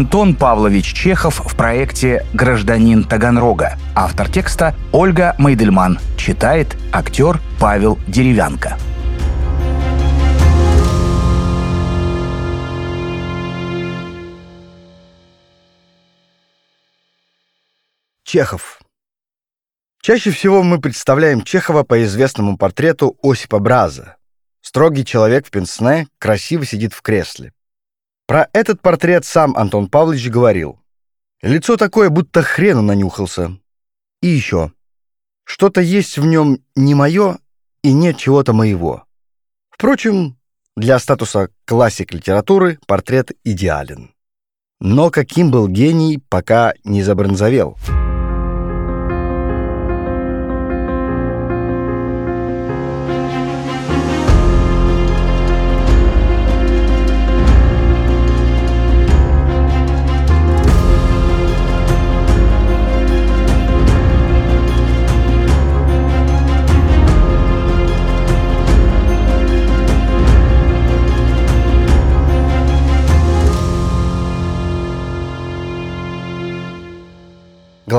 Антон Павлович Чехов в проекте «Гражданин Таганрога». Автор текста Ольга Майдельман. Читает актер Павел Деревянко. Чехов. Чаще всего мы представляем Чехова по известному портрету Осипа Браза. Строгий человек в пенсне красиво сидит в кресле. Про этот портрет сам Антон Павлович говорил. Лицо такое, будто хрену нанюхался. И еще. Что-то есть в нем не мое и нет чего-то моего. Впрочем, для статуса классик литературы портрет идеален. Но каким был гений, пока не забронзовел.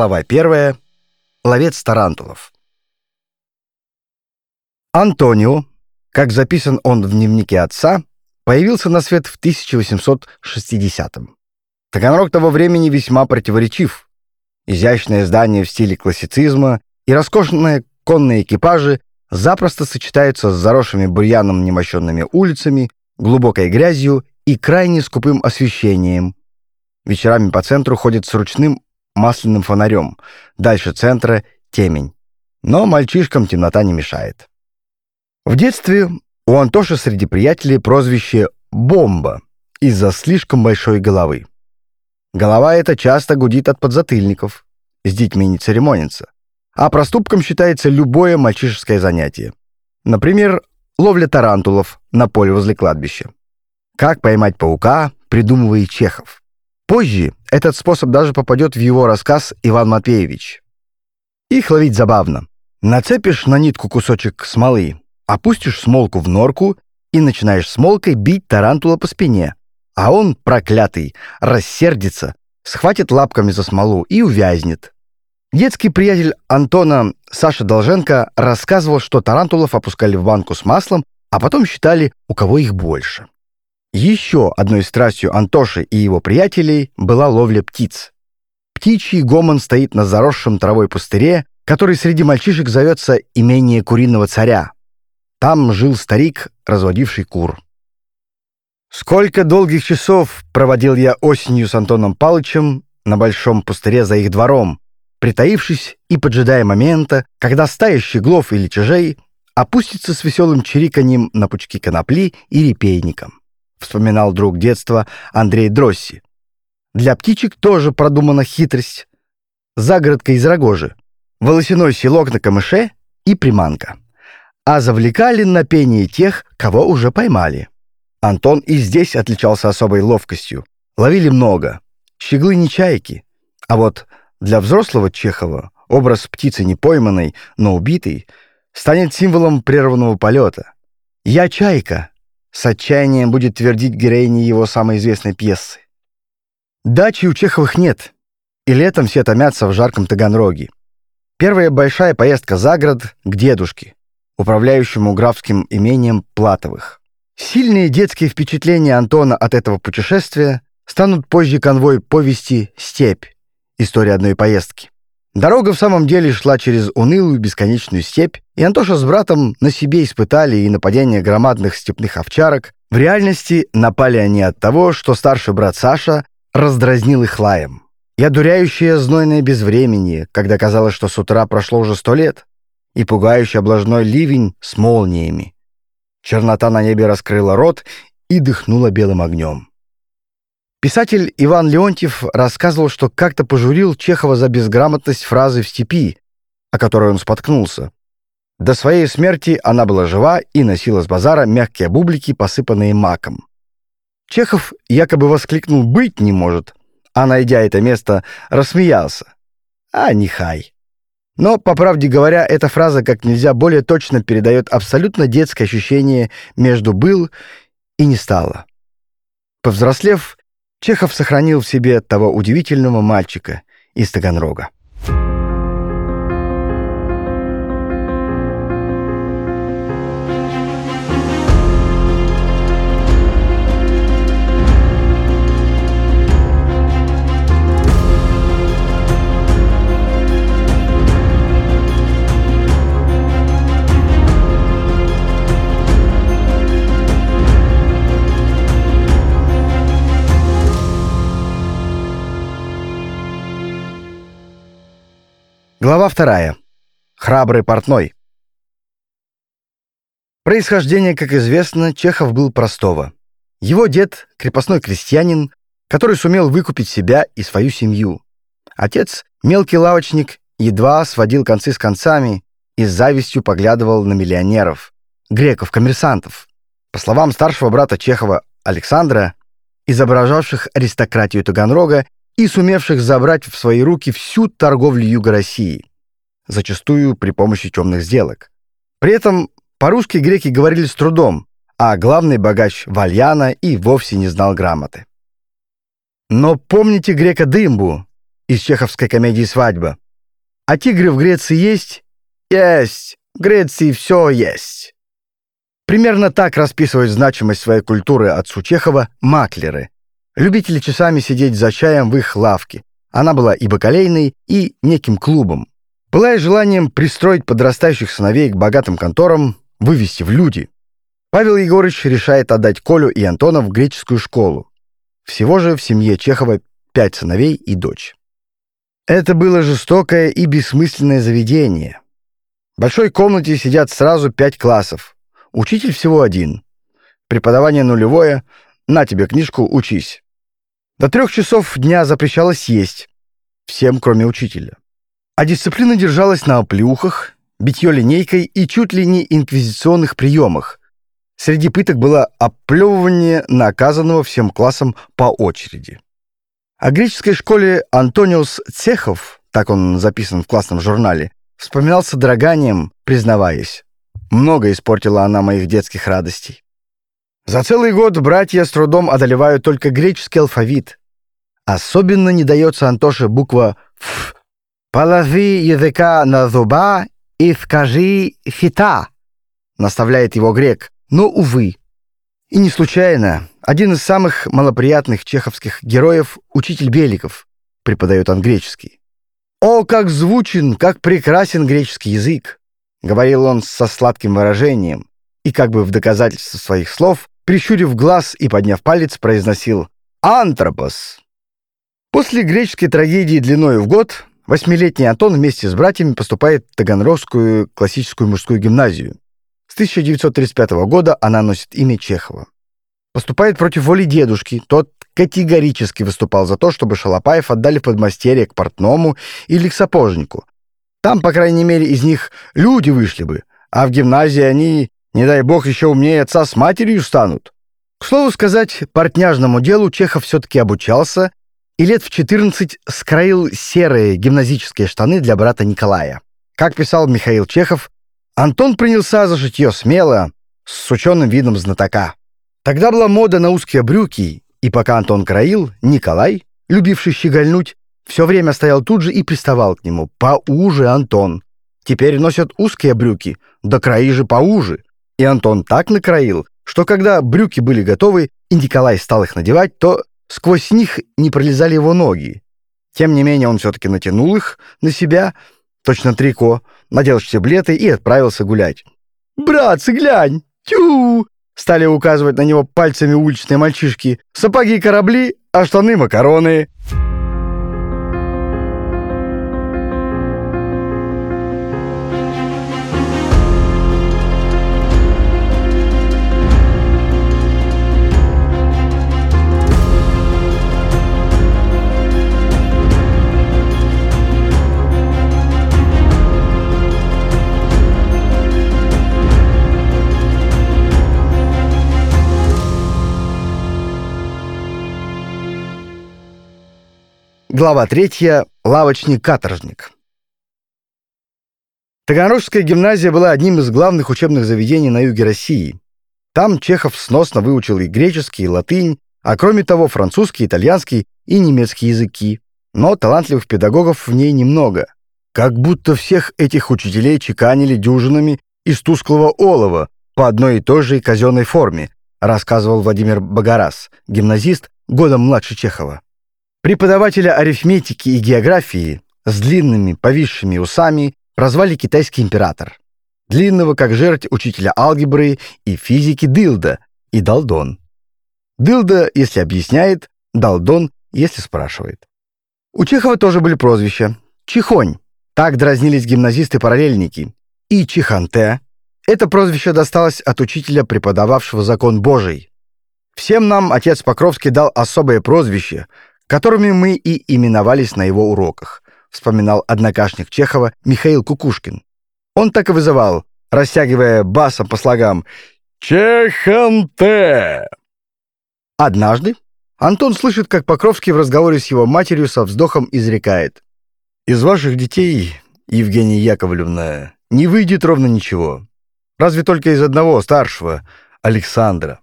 Глава 1. Ловец тарантулов. Антонио, как записан он в дневнике отца, появился на свет в 1860-м. Таганрог того времени весьма противоречив. Изящное здание в стиле классицизма и роскошные конные экипажи запросто сочетаются с заросшими бурьяном немощенными улицами, глубокой грязью и крайне скупым освещением. Вечерами по центру ходят с ручным масляным фонарем. Дальше центра — темень. Но мальчишкам темнота не мешает. В детстве у Антоши среди приятелей прозвище «бомба» из-за слишком большой головы. Голова эта часто гудит от подзатыльников. С детьми не церемонится. А проступком считается любое мальчишеское занятие. Например, ловля тарантулов на поле возле кладбища. Как поймать паука, придумывает Чехов. Позже этот способ даже попадет в его рассказ «Иван Матвеевич». Их ловить забавно. Нацепишь на нитку кусочек смолы, опустишь смолку в норку и начинаешь смолкой бить тарантула по спине. А он, проклятый, рассердится, схватит лапками за смолу и увязнет. Детский приятель Антона Саша Долженко рассказывал, что тарантулов опускали в банку с маслом, а потом считали, у кого их больше. Еще одной страстью Антоши и его приятелей была ловля птиц. Птичий гомон стоит на заросшем травой пустыре, который среди мальчишек зовется имение куриного царя. Там жил старик, разводивший кур. Сколько долгих часов проводил я осенью с Антоном Палычем на большом пустыре за их двором, притаившись и поджидая момента, когда стая щеглов или чижей опустится с веселым чириканьем на пучки конопли и репейником вспоминал друг детства Андрей Дросси. Для птичек тоже продумана хитрость. Загородка из рогожи, волосяной селок на камыше и приманка. А завлекали на пение тех, кого уже поймали. Антон и здесь отличался особой ловкостью. Ловили много. Щеглы не чайки. А вот для взрослого Чехова образ птицы не пойманной, но убитой станет символом прерванного полета. «Я чайка», с отчаянием будет твердить героине его самой известной пьесы. Дачи у Чеховых нет, и летом все томятся в жарком Таганроге. Первая большая поездка за город к дедушке, управляющему графским имением Платовых. Сильные детские впечатления Антона от этого путешествия станут позже конвой повести «Степь. История одной поездки». Дорога в самом деле шла через унылую бесконечную степь, и Антоша с братом на себе испытали и нападение громадных степных овчарок. В реальности напали они от того, что старший брат Саша раздразнил их лаем. И одуряющее знойное безвременье, когда казалось, что с утра прошло уже сто лет, и пугающий облажной ливень с молниями. Чернота на небе раскрыла рот и дыхнула белым огнем. Писатель Иван Леонтьев рассказывал, что как-то пожурил Чехова за безграмотность фразы в степи, о которой он споткнулся. До своей смерти она была жива и носила с базара мягкие бублики, посыпанные маком. Чехов якобы воскликнул «быть не может», а, найдя это место, рассмеялся. А, нехай. Но, по правде говоря, эта фраза как нельзя более точно передает абсолютно детское ощущение между «был» и «не стало». Повзрослев, Чехов сохранил в себе того удивительного мальчика из Таганрога. Глава вторая. Храбрый портной. Происхождение, как известно, Чехов был простого. Его дед — крепостной крестьянин, который сумел выкупить себя и свою семью. Отец — мелкий лавочник, едва сводил концы с концами и с завистью поглядывал на миллионеров, греков-коммерсантов. По словам старшего брата Чехова Александра, изображавших аристократию Таганрога и сумевших забрать в свои руки всю торговлю Юга России, зачастую при помощи темных сделок. При этом по-русски греки говорили с трудом, а главный богач Вальяна и вовсе не знал грамоты. Но помните грека Дымбу из чеховской комедии «Свадьба»? А тигры в Греции есть? Есть! В Греции все есть. Примерно так расписывают значимость своей культуры отцу Чехова маклеры, Любители часами сидеть за чаем в их лавке. Она была и бакалейной, и неким клубом. Была и желанием пристроить подрастающих сыновей к богатым конторам, вывести в люди. Павел Егорович решает отдать Колю и Антона в греческую школу. Всего же в семье Чехова пять сыновей и дочь. Это было жестокое и бессмысленное заведение. В большой комнате сидят сразу пять классов. Учитель всего один. Преподавание нулевое. На тебе книжку, учись. До трех часов дня запрещалось есть. Всем, кроме учителя. А дисциплина держалась на оплюхах, битье линейкой и чуть ли не инквизиционных приемах. Среди пыток было оплевывание наказанного всем классом по очереди. О греческой школе Антониус Цехов, так он записан в классном журнале, вспоминался дроганием, признаваясь. Много испортила она моих детских радостей. За целый год братья с трудом одолевают только греческий алфавит. Особенно не дается Антоше буква «ф». «Положи языка на зуба и скажи «фита», — наставляет его грек, но, увы. И не случайно, один из самых малоприятных чеховских героев, учитель Беликов, преподает он греческий. «О, как звучен, как прекрасен греческий язык!» — говорил он со сладким выражением, и как бы в доказательство своих слов прищурив глаз и подняв палец, произносил «Антропос». После греческой трагедии длиной в год восьмилетний Антон вместе с братьями поступает в Таганрогскую классическую мужскую гимназию. С 1935 года она носит имя Чехова. Поступает против воли дедушки. Тот категорически выступал за то, чтобы Шалопаев отдали подмастерье к портному или к сапожнику. Там, по крайней мере, из них люди вышли бы, а в гимназии они не дай бог еще умнее отца с матерью станут. К слову сказать, портняжному делу Чехов все-таки обучался и лет в 14 скроил серые гимназические штаны для брата Николая. Как писал Михаил Чехов, Антон принялся за шитье смело, с ученым видом знатока. Тогда была мода на узкие брюки, и пока Антон кроил, Николай, любивший щегольнуть, все время стоял тут же и приставал к нему. «Поуже, Антон! Теперь носят узкие брюки, да краи же поуже!» И Антон так накроил, что когда брюки были готовы, и Николай стал их надевать, то сквозь них не пролезали его ноги. Тем не менее он все-таки натянул их на себя, точно трико, надел штиблеты и отправился гулять. «Братцы, глянь! Тю!» Стали указывать на него пальцами уличные мальчишки. «Сапоги корабли, а штаны макароны!» Глава третья. Лавочник-каторжник. Таганрогская гимназия была одним из главных учебных заведений на юге России. Там Чехов сносно выучил и греческий, и латынь, а кроме того французский, итальянский и немецкий языки. Но талантливых педагогов в ней немного. Как будто всех этих учителей чеканили дюжинами из тусклого олова по одной и той же казенной форме, рассказывал Владимир Багарас, гимназист, годом младше Чехова. Преподавателя арифметики и географии с длинными повисшими усами прозвали китайский император. Длинного, как жерть, учителя алгебры и физики Дилда и Далдон. Дылда, если объясняет, Далдон, если спрашивает. У Чехова тоже были прозвища. Чихонь. Так дразнились гимназисты-параллельники. И Чиханте. Это прозвище досталось от учителя, преподававшего закон Божий. Всем нам отец Покровский дал особое прозвище, которыми мы и именовались на его уроках, вспоминал однокашник Чехова Михаил Кукушкин. Он так и вызывал, растягивая басом по слогам «Чеханте!». Однажды Антон слышит, как Покровский в разговоре с его матерью со вздохом изрекает. «Из ваших детей, Евгения Яковлевна, не выйдет ровно ничего. Разве только из одного, старшего, Александра.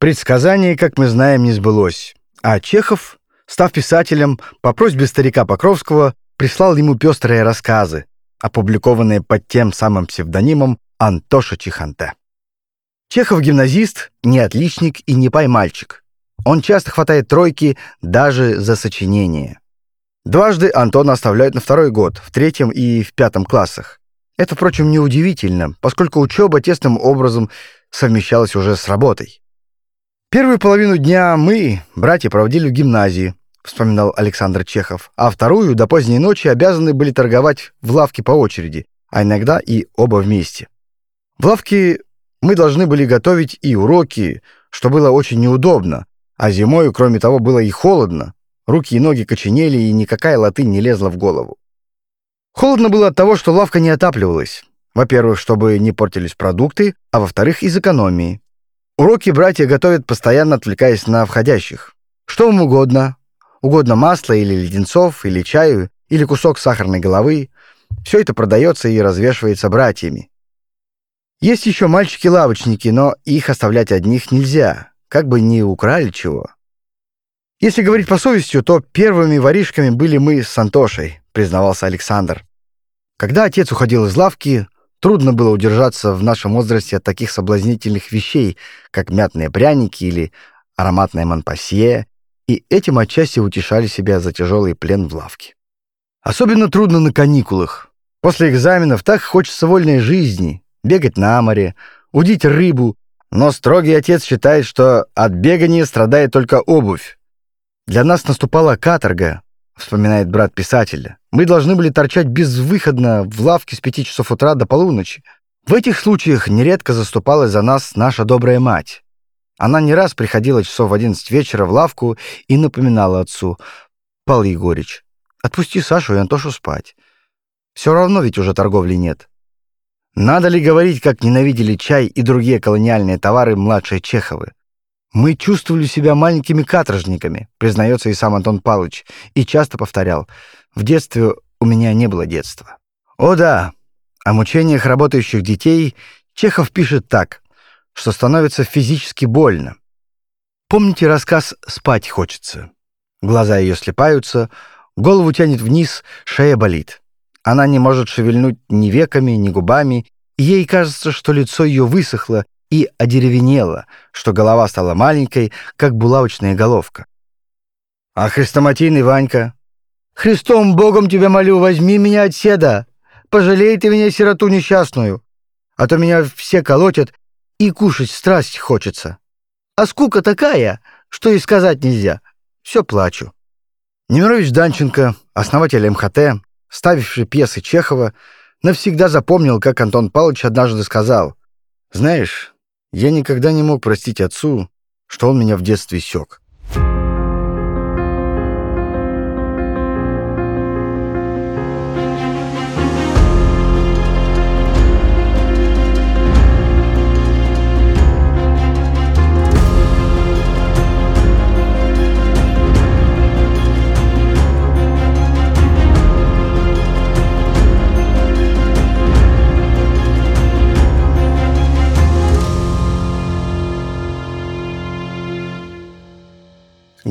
Предсказание, как мы знаем, не сбылось. А Чехов, став писателем, по просьбе старика Покровского, прислал ему пестрые рассказы, опубликованные под тем самым псевдонимом Антоша Чиханте. Чехов гимназист, не отличник и не поймальчик. Он часто хватает тройки даже за сочинение. Дважды Антона оставляют на второй год, в третьем и в пятом классах. Это, впрочем, неудивительно, поскольку учеба тесным образом совмещалась уже с работой. Первую половину дня мы, братья, проводили в гимназии, вспоминал Александр Чехов, а вторую до поздней ночи обязаны были торговать в лавке по очереди, а иногда и оба вместе. В лавке мы должны были готовить и уроки, что было очень неудобно, а зимой, кроме того, было и холодно. Руки и ноги коченели, и никакая латынь не лезла в голову. Холодно было от того, что лавка не отапливалась. Во-первых, чтобы не портились продукты, а во-вторых, из экономии. Уроки братья готовят, постоянно отвлекаясь на входящих. Что вам угодно. Угодно масло или леденцов, или чаю, или кусок сахарной головы. Все это продается и развешивается братьями. Есть еще мальчики-лавочники, но их оставлять одних нельзя как бы не украли чего. Если говорить по совести, то первыми воришками были мы с Антошей, признавался Александр. Когда отец уходил из лавки, трудно было удержаться в нашем возрасте от таких соблазнительных вещей, как мятные пряники или ароматное манпасье, и этим отчасти утешали себя за тяжелый плен в лавке. Особенно трудно на каникулах. После экзаменов так хочется вольной жизни, бегать на море, удить рыбу, но строгий отец считает, что от бегания страдает только обувь. Для нас наступала каторга, вспоминает брат писателя. Мы должны были торчать безвыходно в лавке с пяти часов утра до полуночи. В этих случаях нередко заступалась за нас наша добрая мать. Она не раз приходила часов в одиннадцать вечера в лавку и напоминала отцу. «Павел Егорич, отпусти Сашу и Антошу спать. Все равно ведь уже торговли нет. Надо ли говорить, как ненавидели чай и другие колониальные товары младшие Чеховы? Мы чувствовали себя маленькими каторжниками, признается и сам Антон Павлович, и часто повторял, в детстве у меня не было детства. О да, о мучениях работающих детей Чехов пишет так, что становится физически больно. Помните рассказ «Спать хочется»? Глаза ее слепаются, голову тянет вниз, шея болит. Она не может шевельнуть ни веками, ни губами, ей кажется, что лицо ее высохло и одеревенело, что голова стала маленькой, как булавочная головка. А хрестоматийный Ванька? «Христом Богом тебя молю, возьми меня от седа! Пожалей ты меня, сироту несчастную! А то меня все колотят, и кушать страсть хочется. А скука такая, что и сказать нельзя. Все плачу». Немирович Данченко, основатель МХТ, ставивший пьесы Чехова, навсегда запомнил, как Антон Павлович однажды сказал, «Знаешь, я никогда не мог простить отцу, что он меня в детстве сёк.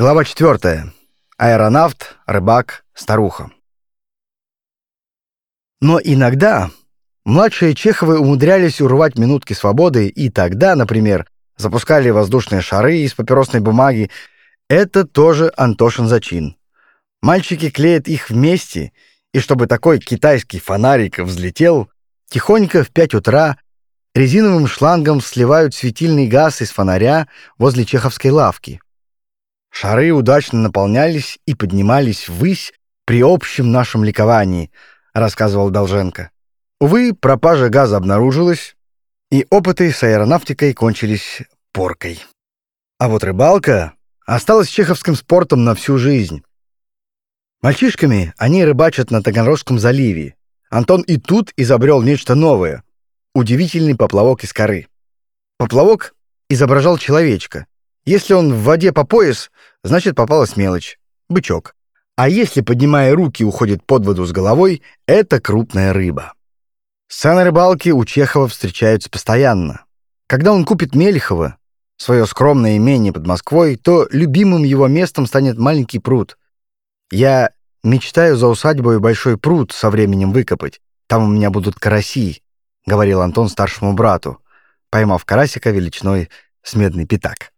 Глава 4. Аэронавт, рыбак, старуха. Но иногда младшие Чеховы умудрялись урвать минутки свободы, и тогда, например, запускали воздушные шары из папиросной бумаги. Это тоже Антошин зачин. Мальчики клеят их вместе, и чтобы такой китайский фонарик взлетел, тихонько в пять утра резиновым шлангом сливают светильный газ из фонаря возле чеховской лавки. Шары удачно наполнялись и поднимались ввысь при общем нашем ликовании, рассказывал Долженко. Увы, пропажа газа обнаружилась, и опыты с аэронавтикой кончились поркой. А вот рыбалка осталась чеховским спортом на всю жизнь. Мальчишками они рыбачат на Таганрогском заливе. Антон и тут изобрел нечто новое — удивительный поплавок из коры. Поплавок изображал человечка, если он в воде по пояс, значит попалась мелочь — бычок. А если, поднимая руки, уходит под воду с головой, это крупная рыба. Сцены рыбалки у Чехова встречаются постоянно. Когда он купит Мелехова, свое скромное имение под Москвой, то любимым его местом станет маленький пруд. Я мечтаю за усадьбой большой пруд со временем выкопать. Там у меня будут караси, — говорил Антон старшему брату, поймав карасика величиной с медный пятак.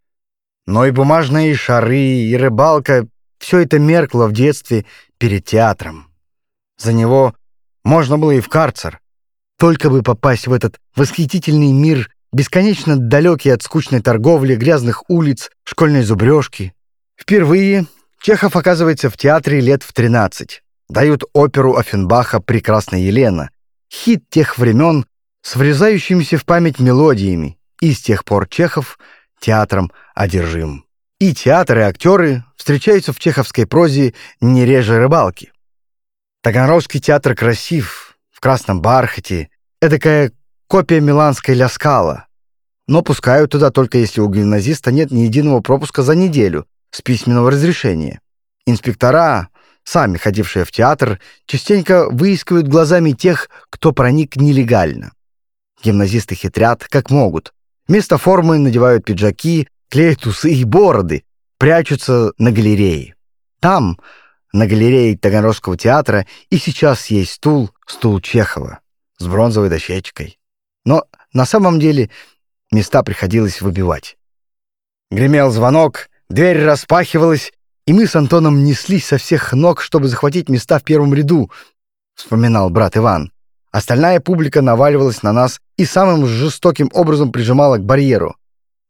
Но и бумажные шары, и рыбалка — все это меркло в детстве перед театром. За него можно было и в карцер. Только бы попасть в этот восхитительный мир, бесконечно далекий от скучной торговли, грязных улиц, школьной зубрежки. Впервые Чехов оказывается в театре лет в 13. Дают оперу Офенбаха «Прекрасная Елена», хит тех времен с врезающимися в память мелодиями, и с тех пор Чехов — театром одержим. И театр, и актеры встречаются в чеховской прозе не реже рыбалки. Таганрогский театр красив, в красном бархате, эдакая копия миланской ляскала. Но пускают туда только если у гимназиста нет ни единого пропуска за неделю с письменного разрешения. Инспектора, сами ходившие в театр, частенько выискивают глазами тех, кто проник нелегально. Гимназисты хитрят, как могут, Вместо формы надевают пиджаки, клеят усы и бороды, прячутся на галерее. Там, на галерее Таганрогского театра, и сейчас есть стул, стул Чехова, с бронзовой дощечкой. Но на самом деле места приходилось выбивать. Гремел звонок, дверь распахивалась, и мы с Антоном неслись со всех ног, чтобы захватить места в первом ряду, вспоминал брат Иван. Остальная публика наваливалась на нас и самым жестоким образом прижимала к барьеру.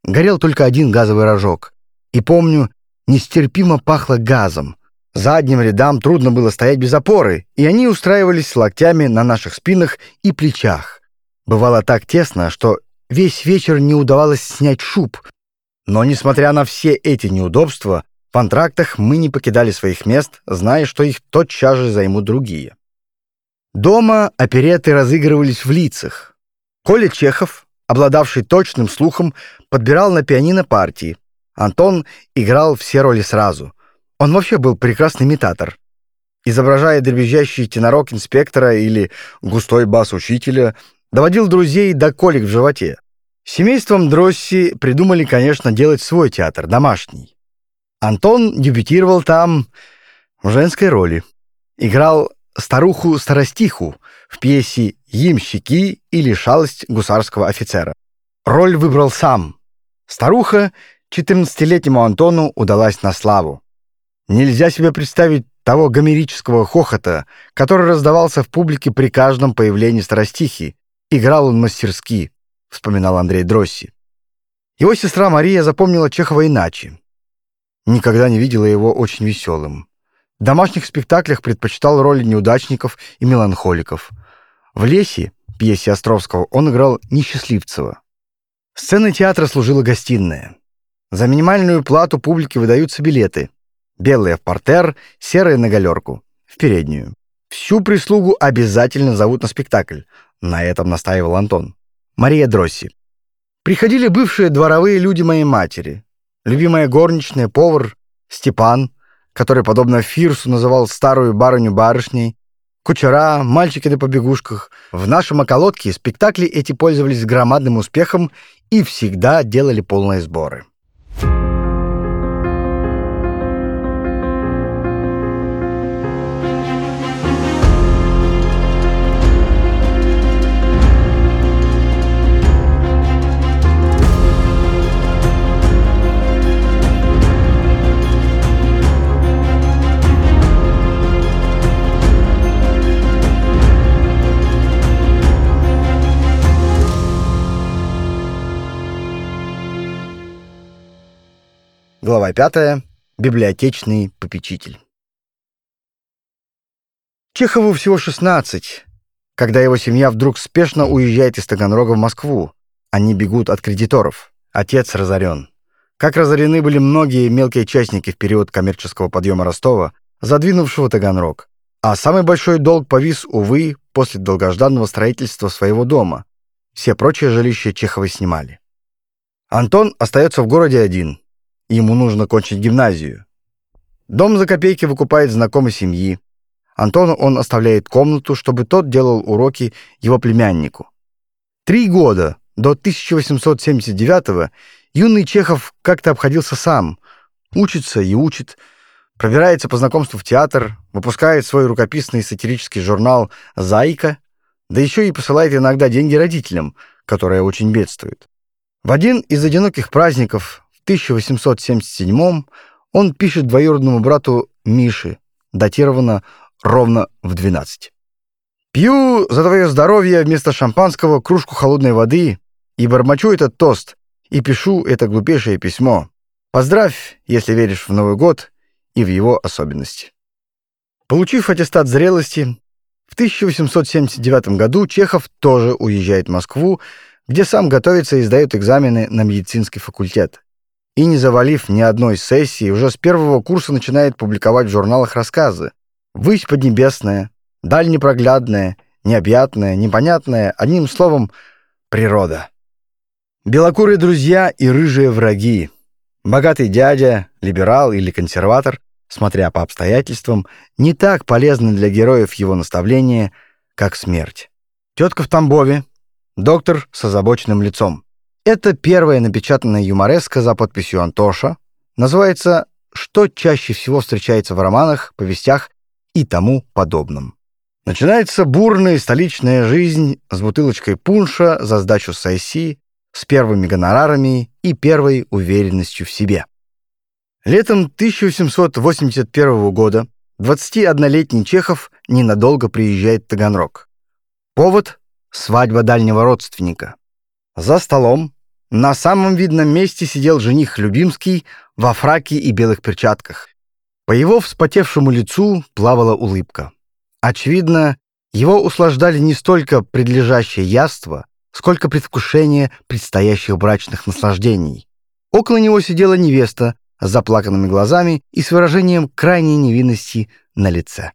Горел только один газовый рожок. И помню, нестерпимо пахло газом. Задним рядам трудно было стоять без опоры, и они устраивались локтями на наших спинах и плечах. Бывало так тесно, что весь вечер не удавалось снять шуб. Но, несмотря на все эти неудобства, в антрактах мы не покидали своих мест, зная, что их тотчас же займут другие. Дома опереты разыгрывались в лицах. Коля Чехов, обладавший точным слухом, подбирал на пианино партии. Антон играл все роли сразу. Он вообще был прекрасный имитатор. Изображая дребезжащий тенорок инспектора или густой бас учителя, доводил друзей до колик в животе. Семейством Дросси придумали, конечно, делать свой театр, домашний. Антон дебютировал там в женской роли. Играл старуху-старостиху в пьесе «Ямщики» или «Шалость гусарского офицера». Роль выбрал сам. Старуха 14-летнему Антону удалась на славу. Нельзя себе представить того гомерического хохота, который раздавался в публике при каждом появлении старостихи. Играл он мастерски, вспоминал Андрей Дросси. Его сестра Мария запомнила Чехова иначе. Никогда не видела его очень веселым. В домашних спектаклях предпочитал роли неудачников и меланхоликов. В «Лесе» пьесе Островского он играл Несчастливцева. Сценой театра служила гостиная. За минимальную плату публике выдаются билеты. Белые в портер, серые на галерку, в переднюю. Всю прислугу обязательно зовут на спектакль. На этом настаивал Антон. Мария Дросси. Приходили бывшие дворовые люди моей матери. Любимая горничная, повар, Степан — который, подобно Фирсу, называл старую барыню барышней, кучера, мальчики на побегушках. В нашем околотке спектакли эти пользовались громадным успехом и всегда делали полные сборы. Глава 5. Библиотечный попечитель. Чехову всего 16, когда его семья вдруг спешно уезжает из Таганрога в Москву. Они бегут от кредиторов. Отец разорен. Как разорены были многие мелкие частники в период коммерческого подъема Ростова, задвинувшего Таганрог. А самый большой долг повис, увы, после долгожданного строительства своего дома. Все прочие жилища Чеховы снимали. Антон остается в городе один. Ему нужно кончить гимназию. Дом за копейки выкупает знакомый семьи. Антону он оставляет комнату, чтобы тот делал уроки его племяннику. Три года до 1879 юный Чехов как-то обходился сам. Учится и учит, пробирается по знакомству в театр, выпускает свой рукописный сатирический журнал «Зайка», да еще и посылает иногда деньги родителям, которые очень бедствуют. В один из одиноких праздников в 1877 он пишет двоюродному брату Мише, датировано ровно в 12. «Пью за твое здоровье вместо шампанского кружку холодной воды и бормочу этот тост, и пишу это глупейшее письмо. Поздравь, если веришь в Новый год и в его особенности». Получив аттестат зрелости, в 1879 году Чехов тоже уезжает в Москву, где сам готовится и сдает экзамены на медицинский факультет. И, не завалив ни одной сессии, уже с первого курса начинает публиковать в журналах рассказы. «Высь поднебесная», «Дальнепроглядная», «Необъятная», «Непонятная», одним словом, природа. Белокурые друзья и рыжие враги. Богатый дядя, либерал или консерватор, смотря по обстоятельствам, не так полезны для героев его наставления, как смерть. Тетка в Тамбове, доктор с озабоченным лицом. Это первая напечатанная юмореска за подписью Антоша. Называется «Что чаще всего встречается в романах, повестях и тому подобном». Начинается бурная столичная жизнь с бутылочкой пунша за сдачу сессии, с первыми гонорарами и первой уверенностью в себе. Летом 1881 года 21-летний Чехов ненадолго приезжает в Таганрог. Повод — свадьба дальнего родственника. За столом на самом видном месте сидел жених Любимский во фраке и белых перчатках. По его вспотевшему лицу плавала улыбка. Очевидно, его услаждали не столько предлежащее яство, сколько предвкушение предстоящих брачных наслаждений. Около него сидела невеста с заплаканными глазами и с выражением крайней невинности на лице.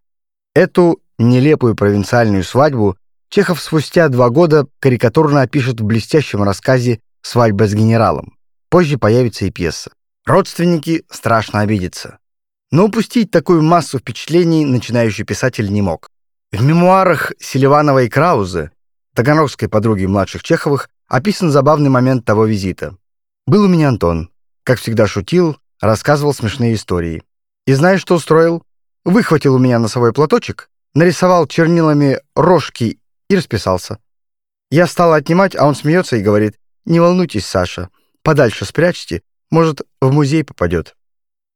Эту нелепую провинциальную свадьбу Чехов спустя два года карикатурно опишет в блестящем рассказе «Свадьба с генералом». Позже появится и пьеса. Родственники страшно обидятся. Но упустить такую массу впечатлений начинающий писатель не мог. В мемуарах Селиванова и Краузе, таганрогской подруги младших Чеховых, описан забавный момент того визита. «Был у меня Антон. Как всегда шутил, рассказывал смешные истории. И знаешь, что устроил? Выхватил у меня носовой платочек, нарисовал чернилами рожки и расписался. Я стала отнимать, а он смеется и говорит, «Не волнуйтесь, Саша, подальше спрячьте, может, в музей попадет».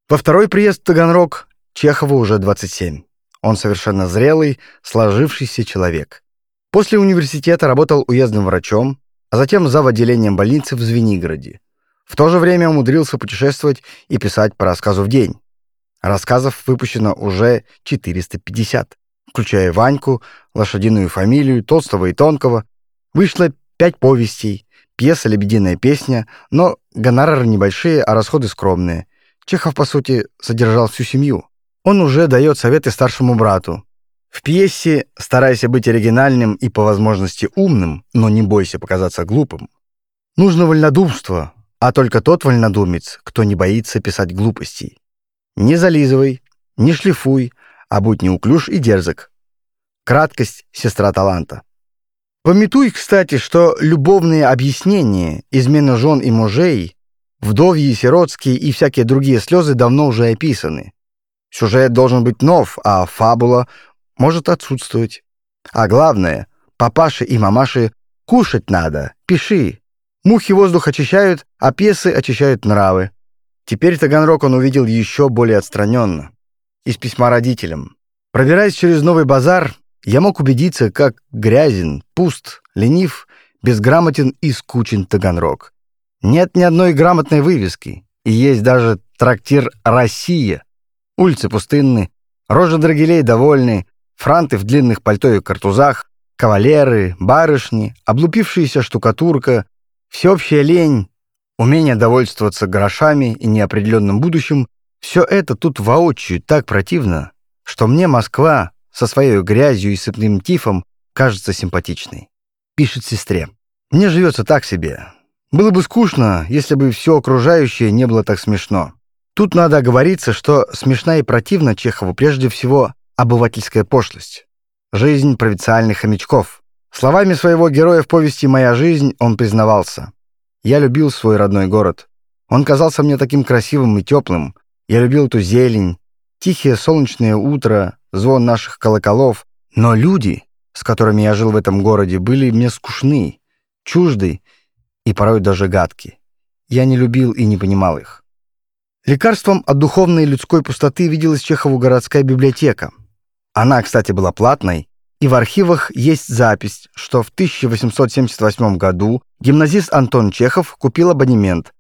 Во второй приезд в Таганрог Чехову уже 27. Он совершенно зрелый, сложившийся человек. После университета работал уездным врачом, а затем зав. отделением больницы в Звенигороде. В то же время умудрился путешествовать и писать по рассказу в день. Рассказов выпущено уже 450 включая Ваньку, лошадиную фамилию, Толстого и Тонкого. Вышло пять повестей, пьеса «Лебединая песня», но гонорары небольшие, а расходы скромные. Чехов, по сути, содержал всю семью. Он уже дает советы старшему брату. В пьесе «Старайся быть оригинальным и по возможности умным, но не бойся показаться глупым». Нужно вольнодумство, а только тот вольнодумец, кто не боится писать глупостей. Не зализывай, не шлифуй, а будь неуклюж и дерзок. Краткость — сестра таланта. Пометуй, кстати, что любовные объяснения, измена жен и мужей, вдовьи, сиротские и всякие другие слезы давно уже описаны. Сюжет должен быть нов, а фабула может отсутствовать. А главное, папаши и мамаши кушать надо, пиши. Мухи воздух очищают, а пьесы очищают нравы. Теперь Таганрог он увидел еще более отстраненно из письма родителям. Пробираясь через Новый базар, я мог убедиться, как грязен, пуст, ленив, безграмотен и скучен Таганрог. Нет ни одной грамотной вывески, И есть даже трактир «Россия». Улицы пустынны, рожи драгилей довольны, франты в длинных пальто и картузах, кавалеры, барышни, облупившаяся штукатурка, всеобщая лень, умение довольствоваться грошами и неопределенным будущим — все это тут воочию так противно, что мне Москва со своей грязью и сыпным тифом кажется симпатичной. Пишет сестре. Мне живется так себе. Было бы скучно, если бы все окружающее не было так смешно. Тут надо оговориться, что смешна и противна Чехову прежде всего обывательская пошлость. Жизнь провинциальных хомячков. Словами своего героя в повести «Моя жизнь» он признавался. «Я любил свой родной город. Он казался мне таким красивым и теплым. Я любил эту зелень, тихие солнечное утро, звон наших колоколов. Но люди, с которыми я жил в этом городе, были мне скучны, чужды и порой даже гадки. Я не любил и не понимал их. Лекарством от духовной и людской пустоты виделась Чехову городская библиотека. Она, кстати, была платной, и в архивах есть запись, что в 1878 году гимназист Антон Чехов купил абонемент,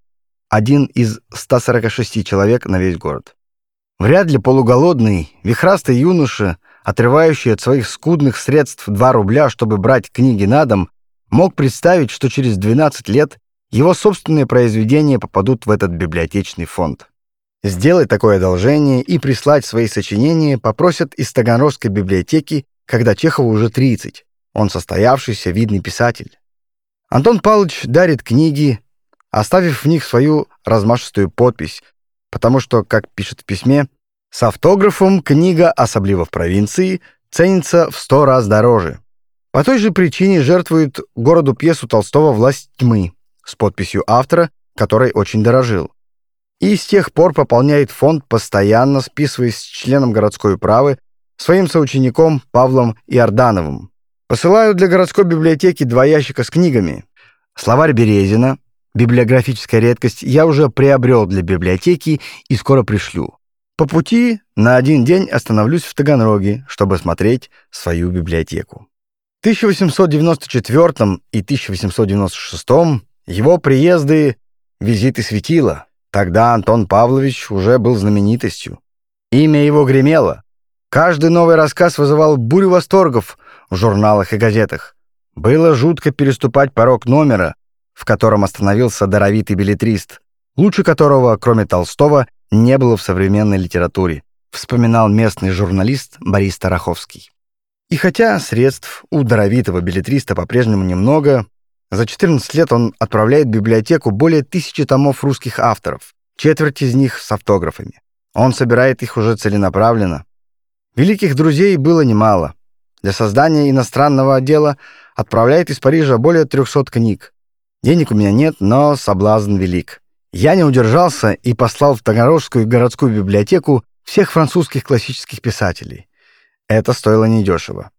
один из 146 человек на весь город. Вряд ли полуголодный, вихрастый юноша, отрывающий от своих скудных средств 2 рубля, чтобы брать книги на дом, мог представить, что через 12 лет его собственные произведения попадут в этот библиотечный фонд. Сделать такое одолжение и прислать свои сочинения попросят из Таганрогской библиотеки, когда Чехову уже 30. Он состоявшийся видный писатель. Антон Павлович дарит книги, оставив в них свою размашистую подпись, потому что, как пишет в письме, с автографом книга, особливо в провинции, ценится в сто раз дороже. По той же причине жертвует городу пьесу Толстого «Власть тьмы» с подписью автора, которой очень дорожил. И с тех пор пополняет фонд, постоянно списываясь с членом городской управы, своим соучеником Павлом Иордановым. Посылаю для городской библиотеки два ящика с книгами. Словарь Березина, библиографическая редкость, я уже приобрел для библиотеки и скоро пришлю. По пути на один день остановлюсь в Таганроге, чтобы смотреть свою библиотеку. 1894 и 1896 его приезды — визиты светила. Тогда Антон Павлович уже был знаменитостью. Имя его гремело. Каждый новый рассказ вызывал бурю восторгов в журналах и газетах. Было жутко переступать порог номера, в котором остановился даровитый билетрист, лучше которого, кроме Толстого, не было в современной литературе, вспоминал местный журналист Борис Тараховский. И хотя средств у даровитого билетриста по-прежнему немного, за 14 лет он отправляет в библиотеку более тысячи томов русских авторов, четверть из них с автографами. Он собирает их уже целенаправленно. Великих друзей было немало. Для создания иностранного отдела отправляет из Парижа более 300 книг. Денег у меня нет, но соблазн велик. Я не удержался и послал в Таганрогскую городскую библиотеку всех французских классических писателей. Это стоило недешево.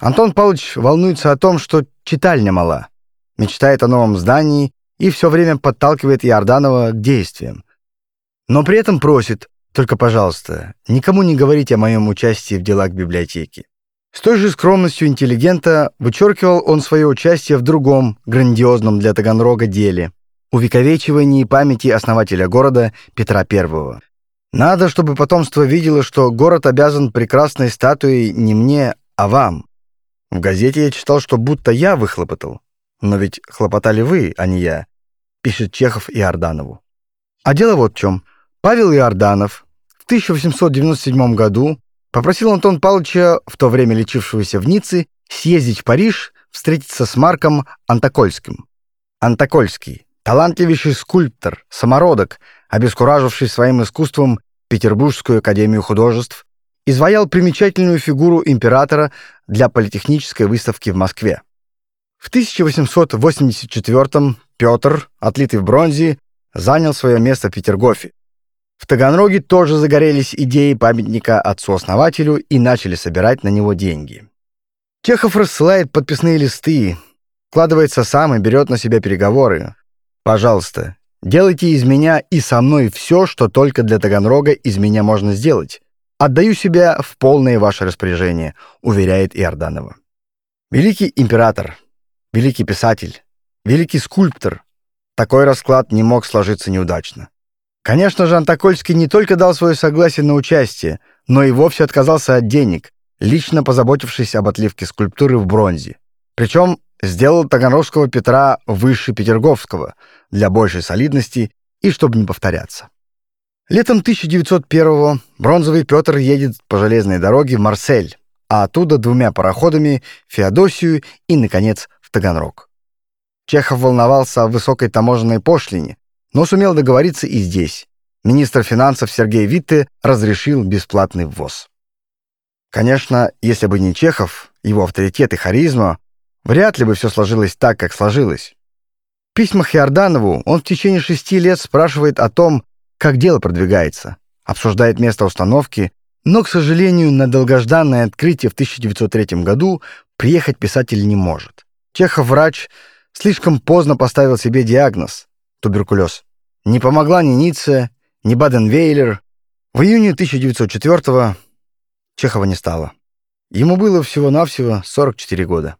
Антон Павлович волнуется о том, что читальня мала, мечтает о новом здании и все время подталкивает Иорданова к действиям. Но при этом просит, только, пожалуйста, никому не говорите о моем участии в делах библиотеки. С той же скромностью интеллигента вычеркивал он свое участие в другом, грандиозном для Таганрога деле — увековечивании памяти основателя города Петра I. Надо, чтобы потомство видело, что город обязан прекрасной статуей не мне, а вам. В газете я читал, что будто я выхлопотал. Но ведь хлопотали вы, а не я, пишет Чехов Иорданову. А дело вот в чем. Павел Иорданов в 1897 году попросил Антон Павловича, в то время лечившегося в Ницце, съездить в Париж, встретиться с Марком Антокольским. Антокольский — талантливейший скульптор, самородок, обескураживший своим искусством Петербургскую академию художеств, изваял примечательную фигуру императора для политехнической выставки в Москве. В 1884 Петр, отлитый в бронзе, занял свое место в Петергофе. В Таганроге тоже загорелись идеи памятника отцу-основателю и начали собирать на него деньги. Чехов рассылает подписные листы, вкладывается сам и берет на себя переговоры. «Пожалуйста, Делайте из меня и со мной все, что только для Таганрога из меня можно сделать. Отдаю себя в полное ваше распоряжение», — уверяет Иорданова. Великий император, великий писатель, великий скульптор. Такой расклад не мог сложиться неудачно. Конечно же, Антокольский не только дал свое согласие на участие, но и вовсе отказался от денег, лично позаботившись об отливке скульптуры в бронзе. Причем сделал Таганрогского Петра выше Петерговского для большей солидности и чтобы не повторяться. Летом 1901-го бронзовый Петр едет по железной дороге в Марсель, а оттуда двумя пароходами в Феодосию и, наконец, в Таганрог. Чехов волновался о высокой таможенной пошлине, но сумел договориться и здесь. Министр финансов Сергей Витте разрешил бесплатный ввоз. Конечно, если бы не Чехов, его авторитет и харизма, вряд ли бы все сложилось так, как сложилось. В письмах Иорданову он в течение шести лет спрашивает о том, как дело продвигается, обсуждает место установки, но, к сожалению, на долгожданное открытие в 1903 году приехать писатель не может. Чехов-врач слишком поздно поставил себе диагноз – туберкулез. Не помогла ни Ницце, ни Баден-Вейлер. В июне 1904 Чехова не стало. Ему было всего-навсего 44 года.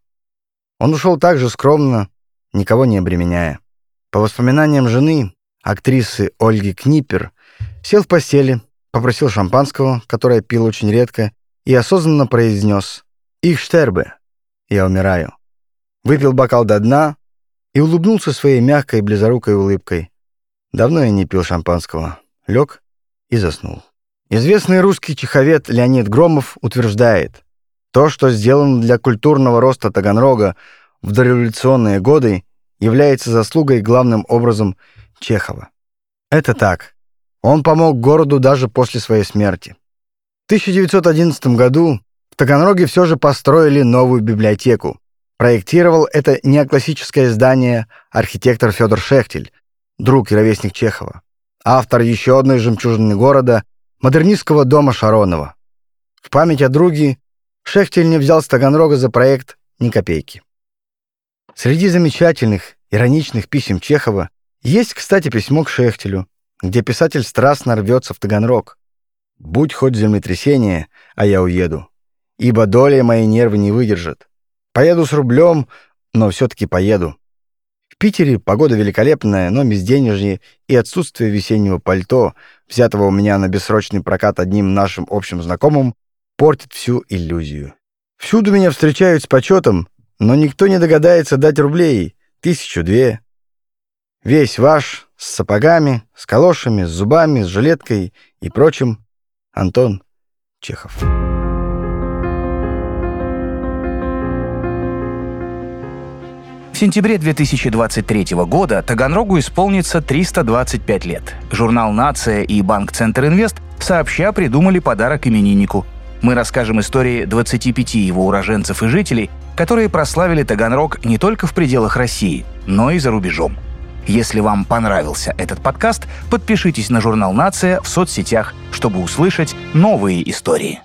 Он ушел так же скромно, никого не обременяя. По воспоминаниям жены, актрисы Ольги Книпер, сел в постели, попросил шампанского, которое пил очень редко, и осознанно произнес «Их штербе» — «Я умираю». Выпил бокал до дна и улыбнулся своей мягкой близорукой улыбкой. Давно я не пил шампанского. Лег и заснул. Известный русский чеховед Леонид Громов утверждает, то, что сделано для культурного роста Таганрога в дореволюционные годы, является заслугой главным образом Чехова. Это так. Он помог городу даже после своей смерти. В 1911 году в Таганроге все же построили новую библиотеку. Проектировал это неоклассическое здание архитектор Федор Шехтель, друг и ровесник Чехова. Автор еще одной жемчужины города — модернистского дома Шаронова. В память о друге Шехтель не взял с за проект ни копейки. Среди замечательных, ироничных писем Чехова есть, кстати, письмо к Шехтелю, где писатель страстно рвется в Таганрог. «Будь хоть землетрясение, а я уеду, ибо доля мои нервы не выдержат. Поеду с рублем, но все-таки поеду». В Питере погода великолепная, но безденежье и отсутствие весеннего пальто, взятого у меня на бессрочный прокат одним нашим общим знакомым, портит всю иллюзию. Всюду меня встречают с почетом, но никто не догадается дать рублей, тысячу-две. Весь ваш, с сапогами, с калошами, с зубами, с жилеткой и прочим. Антон Чехов. В сентябре 2023 года Таганрогу исполнится 325 лет. Журнал «Нация» и Банк Центр Инвест сообща придумали подарок имениннику. Мы расскажем истории 25 его уроженцев и жителей, которые прославили Таганрог не только в пределах России, но и за рубежом. Если вам понравился этот подкаст, подпишитесь на журнал «Нация» в соцсетях, чтобы услышать новые истории.